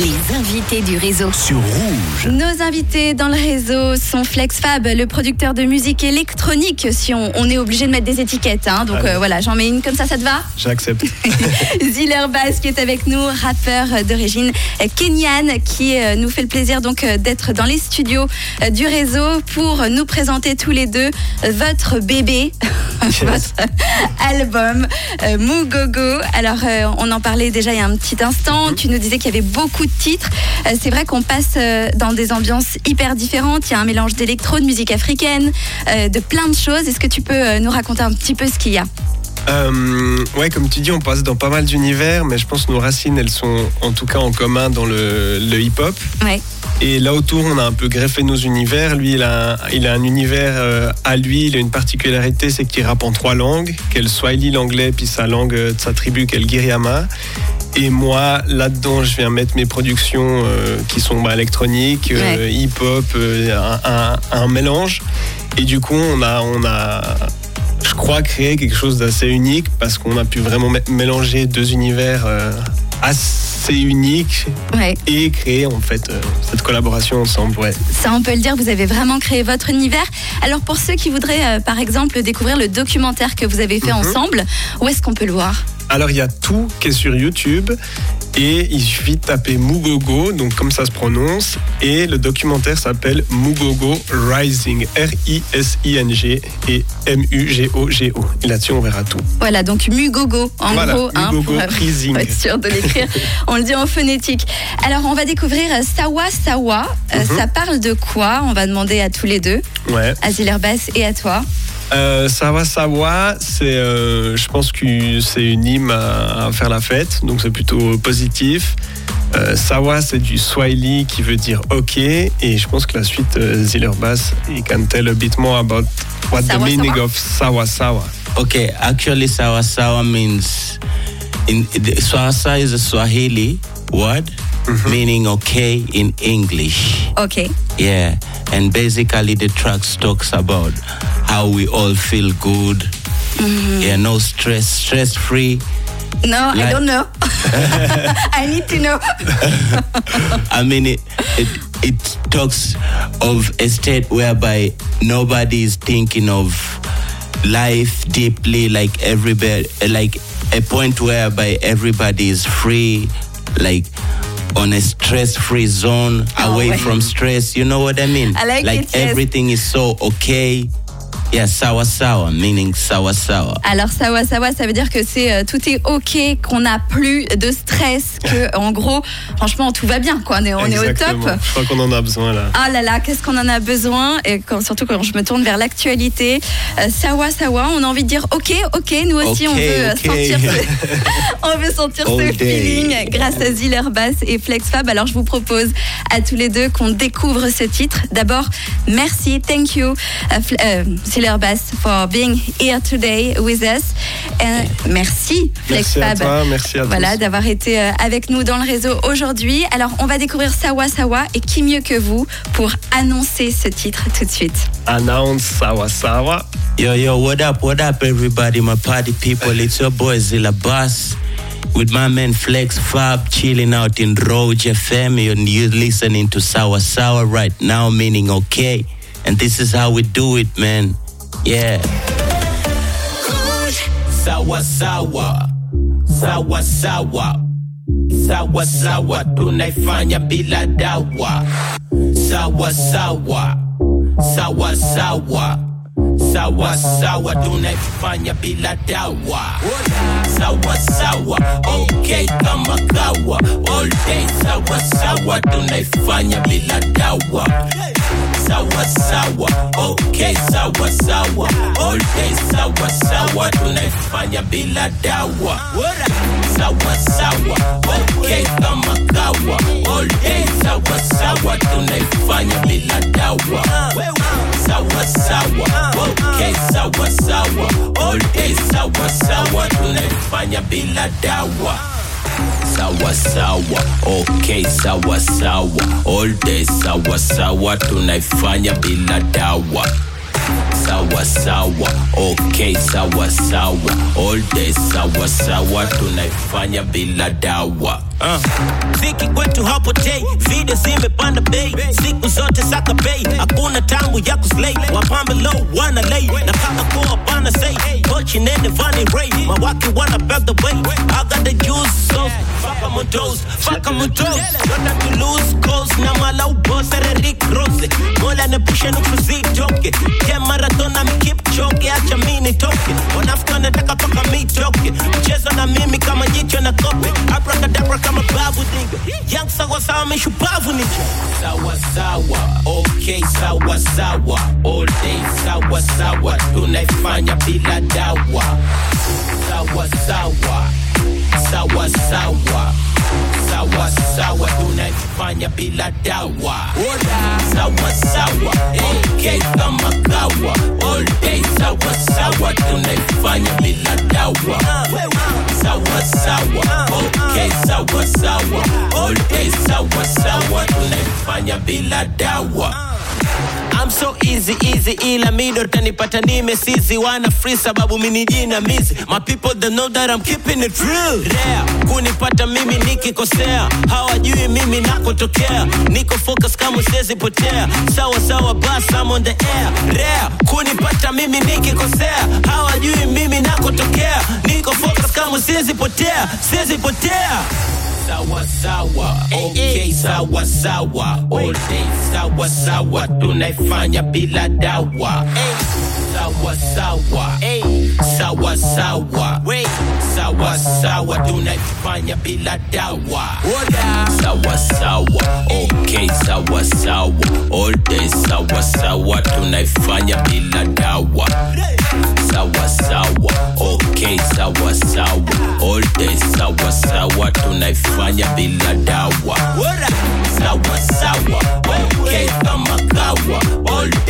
Les invités du réseau. sur Rouge. Nos invités dans le réseau sont FlexFab, le producteur de musique électronique, si on, on est obligé de mettre des étiquettes. hein. Donc euh, voilà, j'en mets une comme ça, ça te va? J'accepte. Ziller Bass qui est avec nous, rappeur d'origine kenyane, qui euh, nous fait le plaisir donc euh, d'être dans les studios du réseau pour nous présenter tous les deux votre bébé, votre album euh, Mugogo. Alors euh, on en parlait déjà il y a un petit instant. Tu nous disais qu'il y avait beaucoup Euh, C'est vrai qu'on passe euh, dans des ambiances hyper différentes. Il y a un mélange d'électro, de musique africaine, euh, de plein de choses. Est-ce que tu peux nous raconter un petit peu ce qu'il y a? Euh, ouais, comme tu dis, on passe dans pas mal d'univers, mais je pense que nos racines, elles sont en tout cas en commun dans le, le hip-hop. Ouais. Et là autour, on a un peu greffé nos univers. Lui, il a, un- il a un univers euh, à lui. Il a une particularité, c'est qu'il rappe en trois langues, qu'elle Swahili, l'anglais, puis sa langue euh, de sa tribu, qu'elle Giriama. Et moi, là-dedans, je viens mettre mes productions euh, qui sont bah, électroniques, euh, hip-hop, euh, un, un- un mélange. Et du coup, on a, on a, crois, créé quelque chose d'assez unique parce qu'on a pu vraiment mé- mélanger deux univers euh, assez uniques Ouais. et créer en fait euh, cette collaboration ensemble. Ouais. Ça, on peut le dire, vous avez vraiment créé votre univers. Alors, pour ceux qui voudraient, euh, par exemple, découvrir le documentaire que vous avez fait Mhm. ensemble, où est-ce qu'on peut le voir? Alors il y a tout qui est sur YouTube et il suffit de taper Mugogo, donc comme ça se prononce, et le documentaire s'appelle Mugogo Rising, R-I-S-I-N-G et M-U-G-O-G-O. Et là-dessus on verra tout. Voilà, donc Mugogo, en Voilà, gros. hein, Mugogo pour, euh, Rising. pour être sûr de l'écrire. on le dit en phonétique. Alors, on va découvrir euh, Sawa Sawa. Euh, Mhm. Ça parle de quoi? On va demander à tous les deux, Ouais. à Zillerbas et à toi. Euh, c'est, euh, je pense que c'est une hymne à, à faire la fête, donc c'est plutôt positif. Euh, Sawa, c'est du Swahili qui veut dire OK, et je pense que la suite, euh, Ziller Bass, he can tell a bit more about what Sawa the meaning Sawa? of Sawa Sawa. Okay, actually, sawa sawa means in the, sawa sawa is a Swahili word meaning okay in English. Ok. Yeah, and basically the tracks talks about how we all feel good. Mm-hmm. Yeah, no stress, stress free. No, I don't know. I need to know. I mean, it, it it talks of a state whereby nobody is thinking of life deeply, like everybody, like a point whereby everybody is free, like on a stress-free zone, Oh, away wait. from stress. You know what I mean? I like it, yes. everything is so okay. Yeah, sawa sawa, meaning sawa sawa. Alors sawa sawa, ça veut dire que c'est euh, tout est ok, qu'on n'a plus de stress, que en gros, franchement, tout va bien, quoi. On est, on est au top. Je crois qu'on en a besoin là. Ah là là, qu'est-ce qu'on en a besoin? Et quand, surtout quand je me tourne vers l'actualité, euh, sawa sawa, on a envie de dire ok, ok, nous aussi on veut euh, sentir, ce, on veut sentir ce feeling grâce à Ziller Bass et FlexFab. Alors je vous propose à tous les deux qu'on découvre ce titre. D'abord, merci, thank you, uh, euh, Bass for being here today with us. And merci Merci à FlexFab. toi, merci à Voilà, d'avoir été euh, avec nous dans le réseau aujourd'hui. Alors, on va découvrir Sawa Sawa et qui mieux que vous pour annoncer ce titre tout de suite. Announce Sawa Sawa. Yo, yo, what up, what up, everybody, my party people? It's your boy Zilla Boss with my man Flex Fab chilling out in Roge FM. And you listening to Sour Sour right now, meaning okay. And this is how we do it, man. Yeah. Sawa Sawa, Sawa Sawa, Sawa Sawa, tunaifanya bila dawa. Sawa Sawa, Sawa Sawa. Sawa sawa. Tunaifanya bila dawa. Sawa sawa. Okay kama kawa. All day. Sawa sawa. Tunaifanya bila dawa sawa sawa. Okay sawa sawa. All day sawa sawa. Tunaifanya bila dawa. Sawa sawa. Okay kama kawa. All day sawa sawa. Tunaifanya bila dawa. Sawa sawa. Okay sawa sawa. All day sawa sawa. Tunaifanya bila dawa sawa sawa. Okay sawa sawa. All day sawa sawa. Tunaifanya bila dawa. Sawa sawa. Okay sawa sawa. All day sawa sawa. Tunaifanya bila dawa uh. Ziki kwetu hapotei, video zimepanda bei, siku zote saka bei, hakuna tangu ya kuslay, wapambe low wana lay, na kama kuwa bana say, pochi nene vani ray, mawaki wana back the way, I got the juice, so fuck on toes, fuck on toes, don't have to lose calls, na mala uboss, Rick Rose, mola nepushe nukuzi toke, ke maratona mkip choke, acha mini toke, wanafika nataka paka mi toke, mchezo na mimi kama jicho na kope, abracadabra kama babu young sawa sawa mishupavu nicho, sawa okay sawa sawa, all day sawa tunaifanya bila dawa, sawa sawa, sawa sawa sawa sawa tunaifanya bila dawa. Sawa sawa okay kama kawa all day sawa sawa tunaifanya bila dawa. I'm so easy easy ila mido tanipata nimesizi wana free sababu mini jina mizi. My people they know that I'm keeping it real. Rare kunipata mimi nikikosea. Hawajui mimi nakotokea. Niko focus kama siwezi potea. Sawa sawa bas I'm on the air. Rare kunipata mimi nikikosea. Hawajui mimi nakotokea. Niko focus kama siwezi potea. Siwezi potea sawa sawa eh, eh. okay sawa sawa all day sawa sawa tunaifanya bila dawa. Eh. Sawa sawa sawa sawa sawa sawa tunaifanya bila dawa. Sawa sawa okay sawa sawa all day sawa sawa tunaifanya bila dawa. Sawa sawa okay sawa sawa all day sawa sawa tunaifanya bila dawa. Sawa sawa okay kama kawa all day